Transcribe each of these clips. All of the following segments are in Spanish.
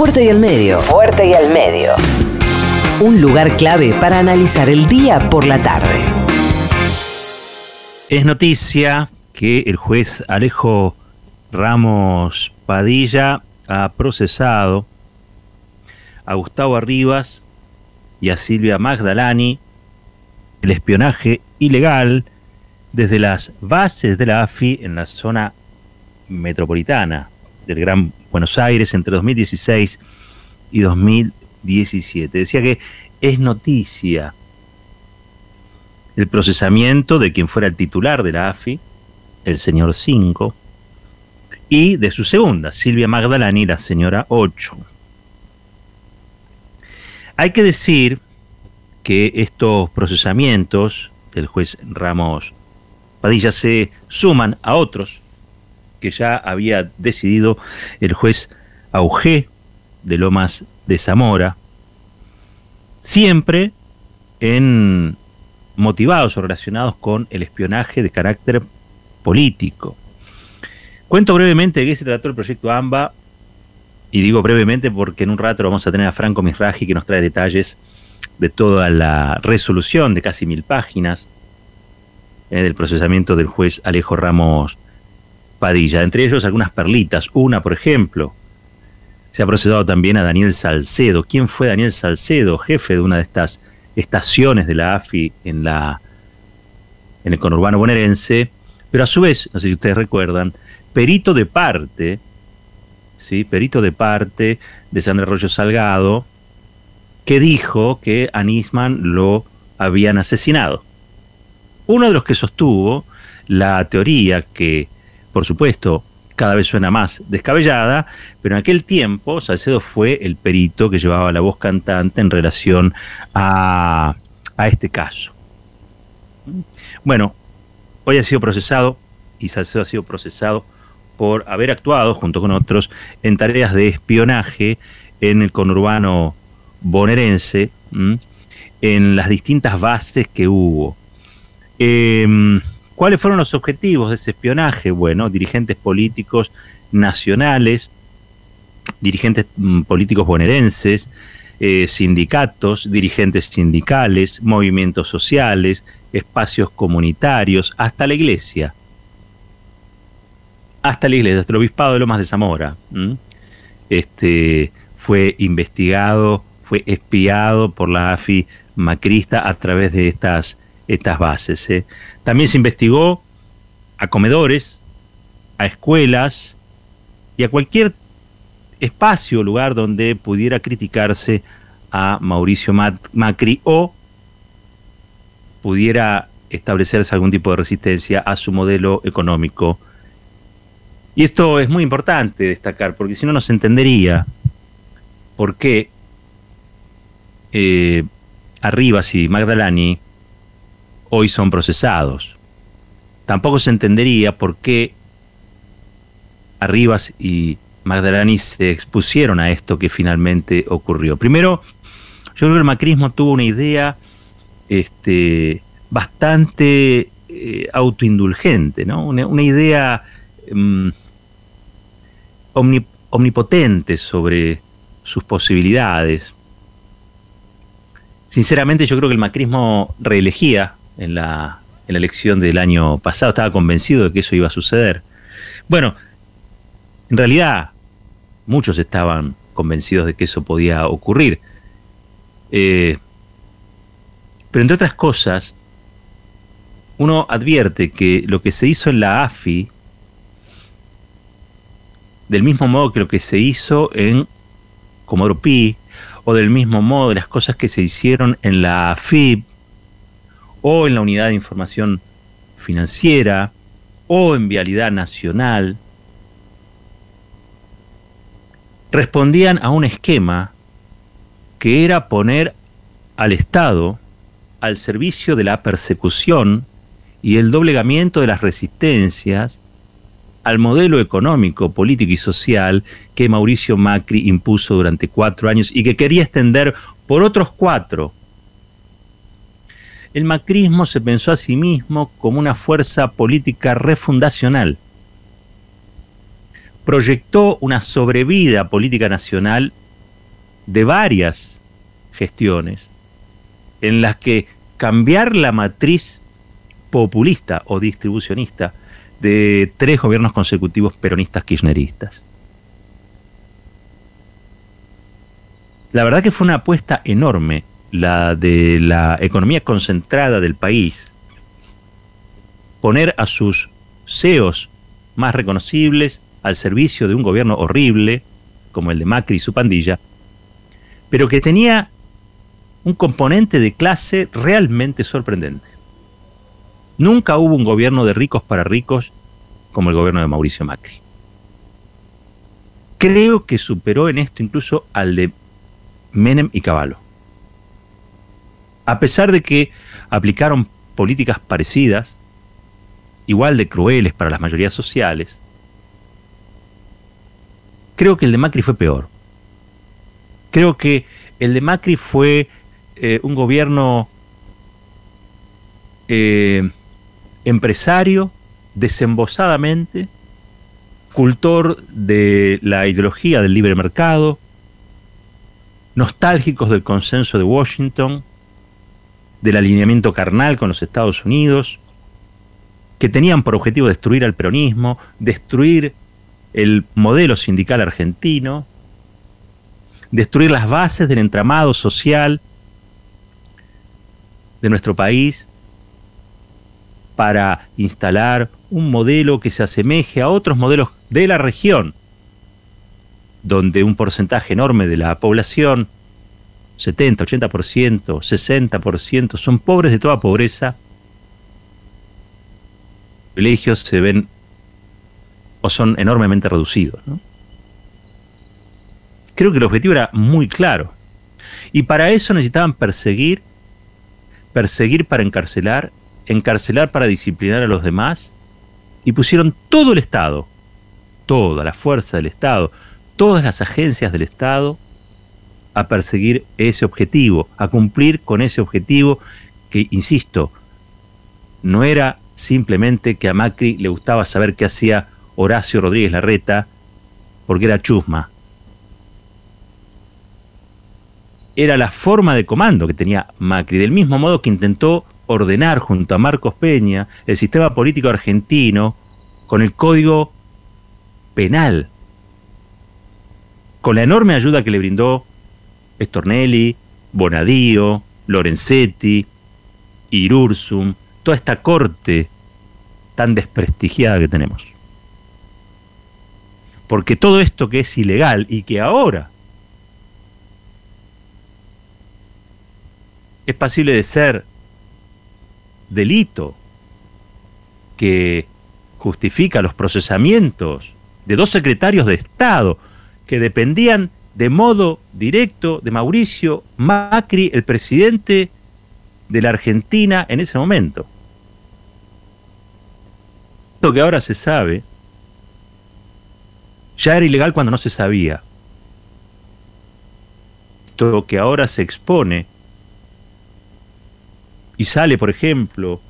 Fuerte y al medio. Fuerte y al medio. Un lugar clave para analizar el día por la tarde. Es noticia que el juez Alejo Ramos Padilla ha procesado a Gustavo Arribas y a Silvia Magdalani el espionaje ilegal desde las bases de la AFI en la zona metropolitana del Gran Buenos Aires entre 2016 y 2017. Decía que es noticia el procesamiento de quien fuera el titular de la AFI, el señor 5, y de su segunda, Silvia Magdalani, la señora 8. Hay que decir que estos procesamientos del juez Ramos Padilla se suman a otros que ya había decidido el juez Auge de Lomas de Zamora, siempre en motivados o relacionados con el espionaje de carácter político. Cuento brevemente de qué se trató el proyecto AMBA, y digo brevemente porque en un rato vamos a tener a Franco Misraji que nos trae detalles de toda la resolución de casi mil páginas eh, del procesamiento del juez Alejo Ramos Padilla. Entre ellos algunas perlitas. Una, por ejemplo, se ha procesado también a Daniel Salcedo. ¿Quién fue Daniel Salcedo? Jefe de una de estas estaciones de la AFI en, la, en el conurbano bonaerense. Pero a su vez, no sé si ustedes recuerdan, perito de parte, ¿sí? perito de parte de Sandra Arroyo Salgado, que dijo que a Nisman lo habían asesinado. Uno de los que sostuvo la teoría que, por supuesto, cada vez suena más descabellada, pero en aquel tiempo Salcedo fue el perito que llevaba la voz cantante en relación a, a este caso. Bueno, hoy ha sido procesado y Salcedo ha sido procesado por haber actuado, junto con otros, en tareas de espionaje en el conurbano bonaerense, en las distintas bases que hubo. Em, ¿Cuáles fueron los objetivos de ese espionaje? Bueno, dirigentes políticos nacionales, dirigentes mm, políticos bonaerenses, eh, sindicatos, dirigentes sindicales, movimientos sociales, espacios comunitarios, hasta la iglesia. Hasta la iglesia, hasta el obispado de Lomas de Zamora. Este, fue investigado, fue espiado por la AFI macrista a través de estas estas bases. ¿eh? También se investigó a comedores, a escuelas y a cualquier espacio o lugar donde pudiera criticarse a Mauricio Macri o pudiera establecerse algún tipo de resistencia a su modelo económico. Y esto es muy importante destacar, porque si no, no se entendería por qué eh, Magdalani hoy son procesados. Tampoco se entendería por qué Arribas y Magdalani se expusieron a esto que finalmente ocurrió. Primero, yo creo que el macrismo tuvo una idea este, bastante eh, autoindulgente, ¿no? una, idea mm, omnipotente sobre sus posibilidades. Sinceramente yo creo que el macrismo reelegía en la, elección del año pasado, estaba convencido de que eso iba a suceder. Bueno, en realidad muchos estaban convencidos de que eso podía ocurrir. Eh, pero entre otras cosas, uno advierte que lo que se hizo en la AFI, del mismo modo que lo que se hizo en Comodoro Pi, o del mismo modo las cosas que se hicieron en la AFIP, o en la unidad de información financiera o en vialidad nacional, respondían a un esquema que era poner al Estado al servicio de la persecución y el doblegamiento de las resistencias al modelo económico, político y social que Mauricio Macri impuso durante cuatro años y que quería extender por otros cuatro el macrismo se pensó a sí mismo como una fuerza política refundacional. Proyectó una sobrevida política nacional de varias gestiones en las que cambiar la matriz populista o distribucionista de tres gobiernos consecutivos peronistas kirchneristas. La verdad que fue una apuesta enorme la de la economía concentrada del país. Poner a sus CEOs más reconocibles al servicio de un gobierno horrible, como el de Macri y su pandilla, pero que tenía un componente de clase realmente sorprendente. Nunca hubo un gobierno de ricos para ricos como el gobierno de Mauricio Macri. Creo que superó en esto incluso al de Menem y Caballo. A pesar de que aplicaron políticas parecidas, igual de crueles para las mayorías sociales, creo que el de Macri fue peor. Creo que el de Macri fue eh, un gobierno eh, empresario, desembosadamente, cultor de la ideología del libre mercado, nostálgicos del consenso de Washington, del alineamiento carnal con los Estados Unidos, que tenían por objetivo destruir al peronismo, destruir el modelo sindical argentino, destruir las bases del entramado social de nuestro país para instalar un modelo que se asemeje a otros modelos de la región, donde un porcentaje enorme de la población, 70, 80%, 60%, son pobres de toda pobreza, privilegios se ven o son enormemente reducidos. Creo que el objetivo era muy claro. Y para eso necesitaban perseguir, perseguir para encarcelar, encarcelar para disciplinar a los demás, y pusieron todo el Estado, toda la fuerza del Estado, todas las agencias del Estado a perseguir ese objetivo, a cumplir con ese objetivo que, insisto, no era simplemente que a Macri le gustaba saber qué hacía Horacio Rodríguez Larreta, porque era chusma. Era la forma de comando que tenía Macri, del mismo modo que intentó ordenar junto a Marcos Peña el sistema político argentino con el código penal con la enorme ayuda que le brindó Stornelli, Bonadío, Lorenzetti, Irursum, toda esta corte tan desprestigiada que tenemos. Porque todo esto que es ilegal y que ahora es pasible de ser delito que justifica los procesamientos de dos secretarios de Estado que dependían de modo directo de Mauricio Macri, el presidente de la Argentina en ese momento. Lo que ahora se sabe ya era ilegal cuando no se sabía. Lo que ahora se expone y sale, por ejemplo,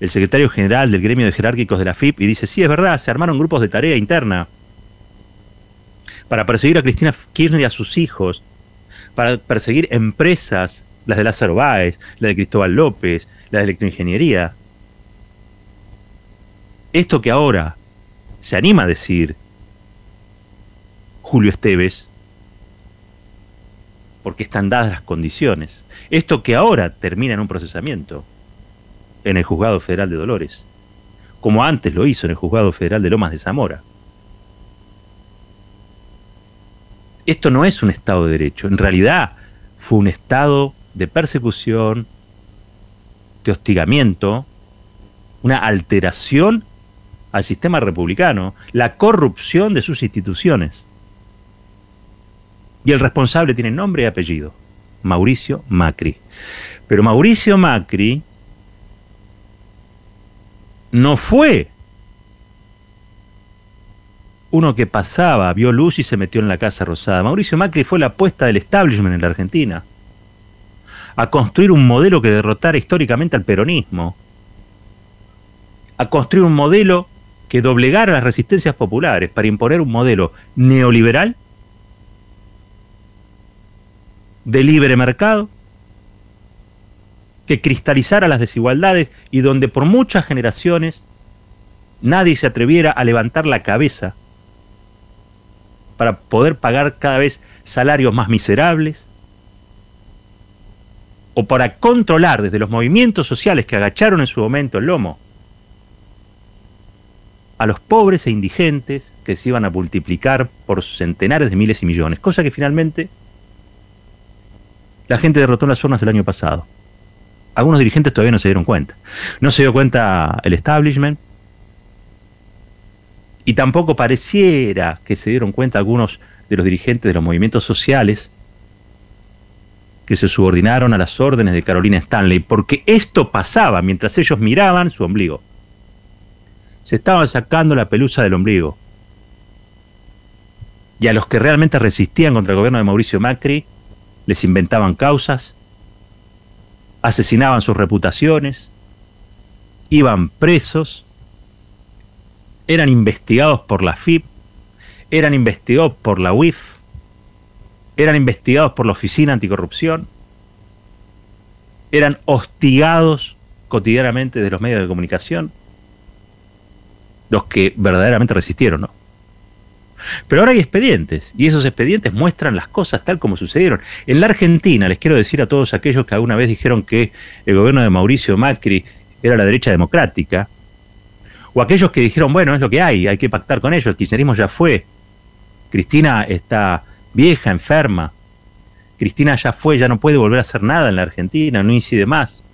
el secretario general del gremio de jerárquicos de la FIP y dice, sí, es verdad, se armaron grupos de tarea interna para perseguir a Cristina Kirchner y a sus hijos, para perseguir empresas, las de Lázaro Báez, la de Cristóbal López, la de electroingeniería. Esto que ahora se anima a decir Julio Esteves, porque están dadas las condiciones. Esto que ahora termina en un procesamiento en el Juzgado Federal de Dolores, como antes lo hizo en el Juzgado Federal de Lomas de Zamora. Esto no es un Estado de Derecho, en realidad fue un Estado de persecución, de hostigamiento, una alteración al sistema republicano, la corrupción de sus instituciones. Y el responsable tiene nombre y apellido, Mauricio Macri. Pero Mauricio Macri no fue uno que pasaba, vio luz y se metió en la Casa Rosada. Mauricio Macri fue la apuesta del establishment en la Argentina a construir un modelo que derrotara históricamente al peronismo, a construir un modelo que doblegara las resistencias populares para imponer un modelo neoliberal de libre mercado que cristalizara las desigualdades y donde por muchas generaciones nadie se atreviera a levantar la cabeza para poder pagar cada vez salarios más miserables, o para controlar desde los movimientos sociales que agacharon en su momento el lomo a los pobres e indigentes que se iban a multiplicar por centenares de miles y millones, cosa que finalmente la gente derrotó en las urnas el año pasado. Algunos dirigentes todavía no se dieron cuenta. No se dio cuenta el establishment, y tampoco pareciera que se dieron cuenta algunos de los dirigentes de los movimientos sociales que se subordinaron a las órdenes de Carolina Stanley, porque esto pasaba mientras ellos miraban su ombligo. Se estaban sacando la pelusa del ombligo. Y a los que realmente resistían contra el gobierno de Mauricio Macri, les inventaban causas, asesinaban sus reputaciones, iban presos eran investigados por la FIP, eran investigados por la UIF, eran investigados por la Oficina Anticorrupción, eran hostigados cotidianamente de los medios de comunicación, los que verdaderamente resistieron, ¿no? Pero ahora hay expedientes, y esos expedientes muestran las cosas tal como sucedieron. En la Argentina, les quiero decir a todos aquellos que alguna vez dijeron que el gobierno de Mauricio Macri era la derecha democrática, o aquellos que dijeron, bueno, es lo que hay, hay que pactar con ellos, el kirchnerismo ya fue. Cristina está vieja, enferma. Cristina ya fue, ya no puede volver a hacer nada en la Argentina, no incide más.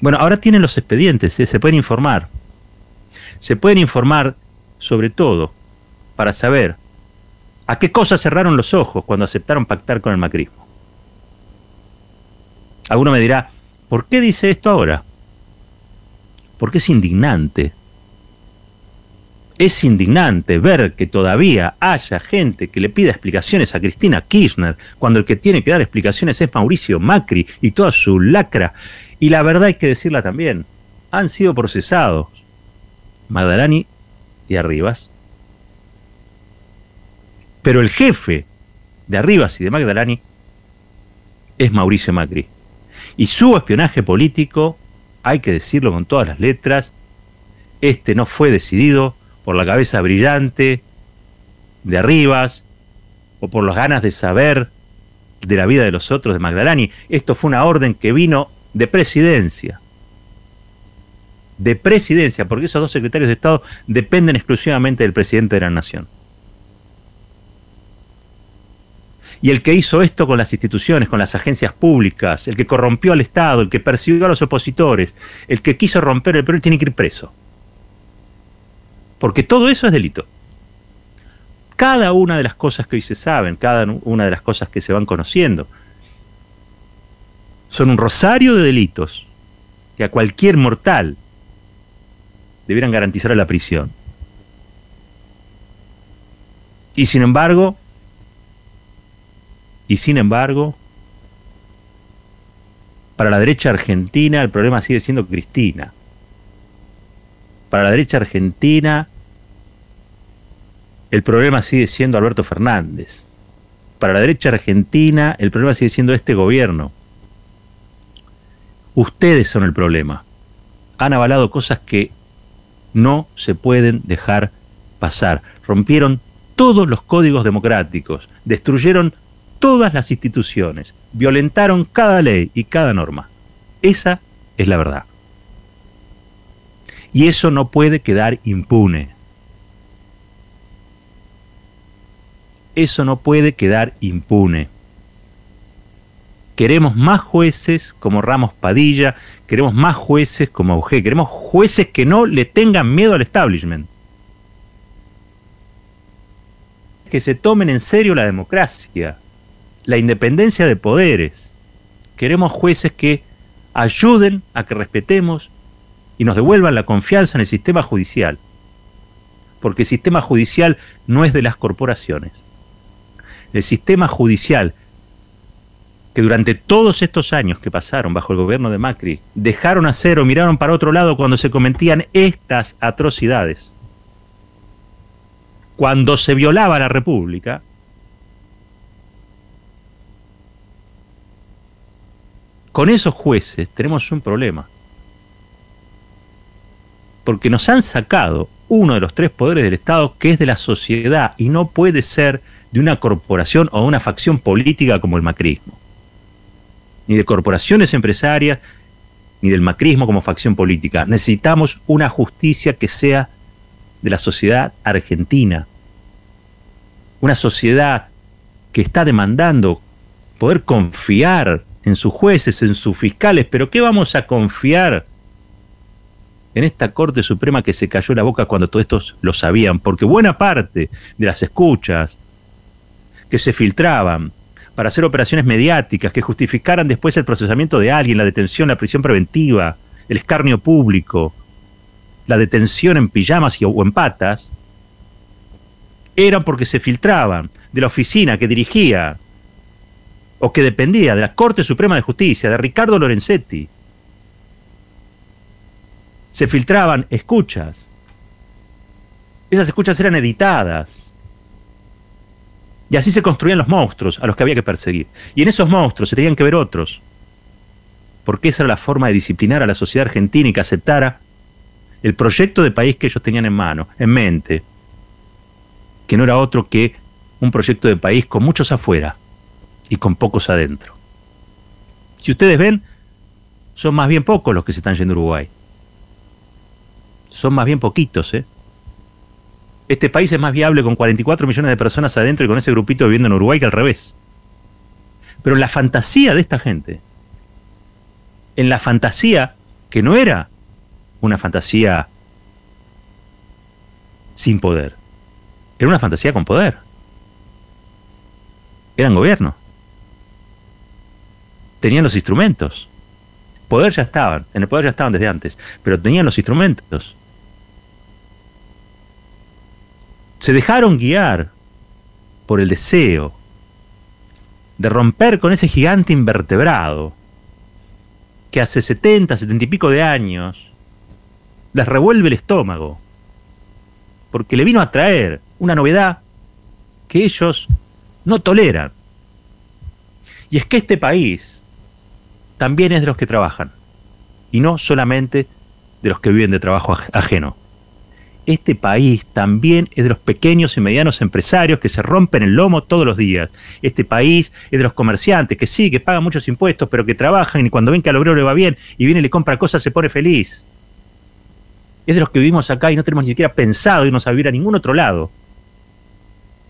Bueno, ahora tienen los expedientes, ¿eh? se pueden informar. Se pueden informar sobre todo para saber a qué cosas cerraron los ojos cuando aceptaron pactar con el macrismo. Alguno me dirá, ¿por qué dice esto ahora? Porque es indignante. Es indignante ver que todavía haya gente que le pida explicaciones a Cristina Kirchner cuando el que tiene que dar explicaciones es Mauricio Macri y toda su lacra. Y la verdad hay que decirla también, han sido procesados Magdalani y Arribas. Pero el jefe de Arribas y de Magdalani es Mauricio Macri. Y su espionaje político hay que decirlo con todas las letras, este no fue decidido por la cabeza brillante de Arribas o por las ganas de saber de la vida de los otros de Magdalani. Esto fue una orden que vino de presidencia. De presidencia, porque esos dos secretarios de Estado dependen exclusivamente del presidente de la Nación. Y el que hizo esto con las instituciones, con las agencias públicas, el que corrompió al Estado, el que persiguió a los opositores, el que quiso romper el Perú, tiene que ir preso. Porque todo eso es delito. Cada una de las cosas que hoy se saben, cada una de las cosas que se van conociendo, son un rosario de delitos que a cualquier mortal debieran garantizar la prisión. Y sin embargo, y sin embargo, para la derecha argentina el problema sigue siendo Cristina. Para la derecha argentina el problema sigue siendo Alberto Fernández. Para la derecha argentina el problema sigue siendo este gobierno. Ustedes son el problema. Han avalado cosas que no se pueden dejar pasar. Rompieron todos los códigos democráticos, destruyeron todas las instituciones, violentaron cada ley y cada norma. Esa es la verdad. Y eso no puede quedar impune. Eso no puede quedar impune. Queremos más jueces como Ramos Padilla, queremos más jueces como Auge, queremos jueces que no le tengan miedo al establishment. Que se tomen en serio la democracia, la independencia de poderes. Queremos jueces que ayuden a que respetemos y nos devuelvan la confianza en el sistema judicial. Porque el sistema judicial no es de las corporaciones. El sistema judicial que durante todos estos años que pasaron bajo el gobierno de Macri dejaron hacer o miraron para otro lado cuando se cometían estas atrocidades, cuando se violaba la República, con esos jueces tenemos un problema. Porque nos han sacado uno de los tres poderes del Estado que es de la sociedad y no puede ser de una corporación o una facción política como el macrismo. Ni de corporaciones empresarias, ni del macrismo como facción política. Necesitamos una justicia que sea de la sociedad argentina. Una sociedad que está demandando poder confiar en sus jueces, en sus fiscales, pero ¿qué vamos a confiar en esta Corte Suprema que se cayó la boca cuando todos estos lo sabían? Porque buena parte de las escuchas que se filtraban para hacer operaciones mediáticas que justificaran después el procesamiento de alguien, la detención, la prisión preventiva, el escarnio público, la detención en pijamas o en patas, eran porque se filtraban de la oficina que dirigía o que dependía de la Corte Suprema de Justicia, de Ricardo Lorenzetti. Se filtraban escuchas. Esas escuchas eran editadas. Y así se construían los monstruos a los que había que perseguir. Y en esos monstruos se tenían que ver otros. Porque esa era la forma de disciplinar a la sociedad argentina y que aceptara el proyecto de país que ellos tenían en mano, en mente, que no era otro que un proyecto de país con muchos afuera y con pocos adentro. Si ustedes ven, son más bien pocos los que se están yendo a Uruguay. Son más bien poquitos, ¿eh? Este país es más viable con 44 millones de personas adentro y con ese grupito viviendo en Uruguay que al revés. Pero la fantasía de esta gente, en la fantasía que no era una fantasía sin poder, era una fantasía con poder. Eran gobierno. Tenían los instrumentos. Poder ya estaban, en el poder ya estaban desde antes, pero tenían los instrumentos. se dejaron guiar por el deseo de romper con ese gigante invertebrado que hace 70, 70 y pico de años les revuelve el estómago, porque le vino a traer una novedad que ellos no toleran. Y es que este país también es de los que trabajan, y no solamente de los que viven de trabajo ajeno este país también es de los pequeños y medianos empresarios que se rompen el lomo todos los días. Este país es de los comerciantes que sí, que pagan muchos impuestos, pero que trabajan y cuando ven que al obrero le va bien y viene y le compra cosas se pone feliz. Es de los que vivimos acá y no tenemos ni siquiera pensado irnos a vivir a ningún otro lado.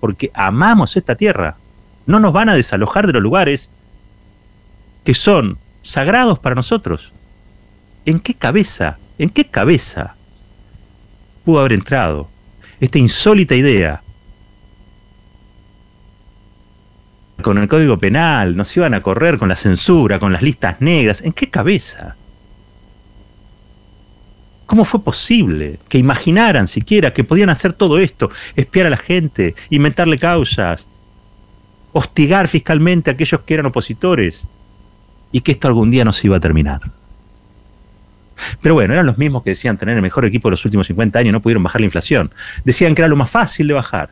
Porque amamos esta tierra. No nos van a desalojar de los lugares que son sagrados para nosotros. ¿En qué cabeza? ¿En qué cabeza pudo haber entrado. Esta insólita idea. Con el Código Penal, nos iban a correr con la censura, con las listas negras. ¿En qué cabeza? ¿Cómo fue posible que imaginaran siquiera que podían hacer todo esto, espiar a la gente, inventarle causas, hostigar fiscalmente a aquellos que eran opositores y que esto algún día no se iba a terminar? Pero bueno, eran los mismos que decían tener el mejor equipo de los últimos 50 años no pudieron bajar la inflación. Decían que era lo más fácil de bajar.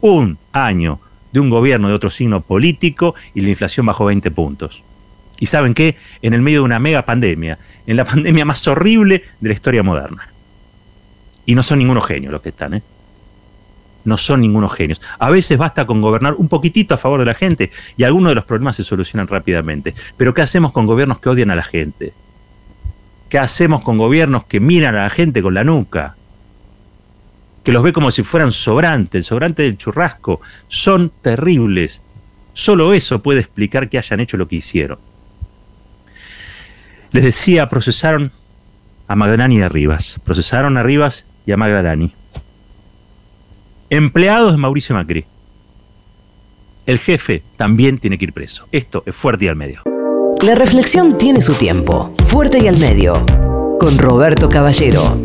Un año de un gobierno de otro signo político y la inflación bajó 20 puntos. Y saben qué? En el medio de una mega pandemia, en la pandemia más horrible de la historia moderna. Y no son ningunos genios los que están, ¿eh? No son ningunos genios. A veces basta con gobernar un poquitito a favor de la gente y algunos de los problemas se solucionan rápidamente. Pero ¿qué hacemos con gobiernos que odian a la gente? ¿Qué hacemos con gobiernos que miran a la gente con la nuca? Que los ve como si fueran sobrantes, el sobrante del churrasco. Son terribles. Solo eso puede explicar que hayan hecho lo que hicieron. Les decía, procesaron a Magdalani y a Rivas. Procesaron a Rivas y a Magdalani. Empleados de Mauricio Macri. El jefe también tiene que ir preso. Esto es fuerte y al medio. La reflexión tiene su tiempo. Fuerte y al medio. Con Roberto Caballero.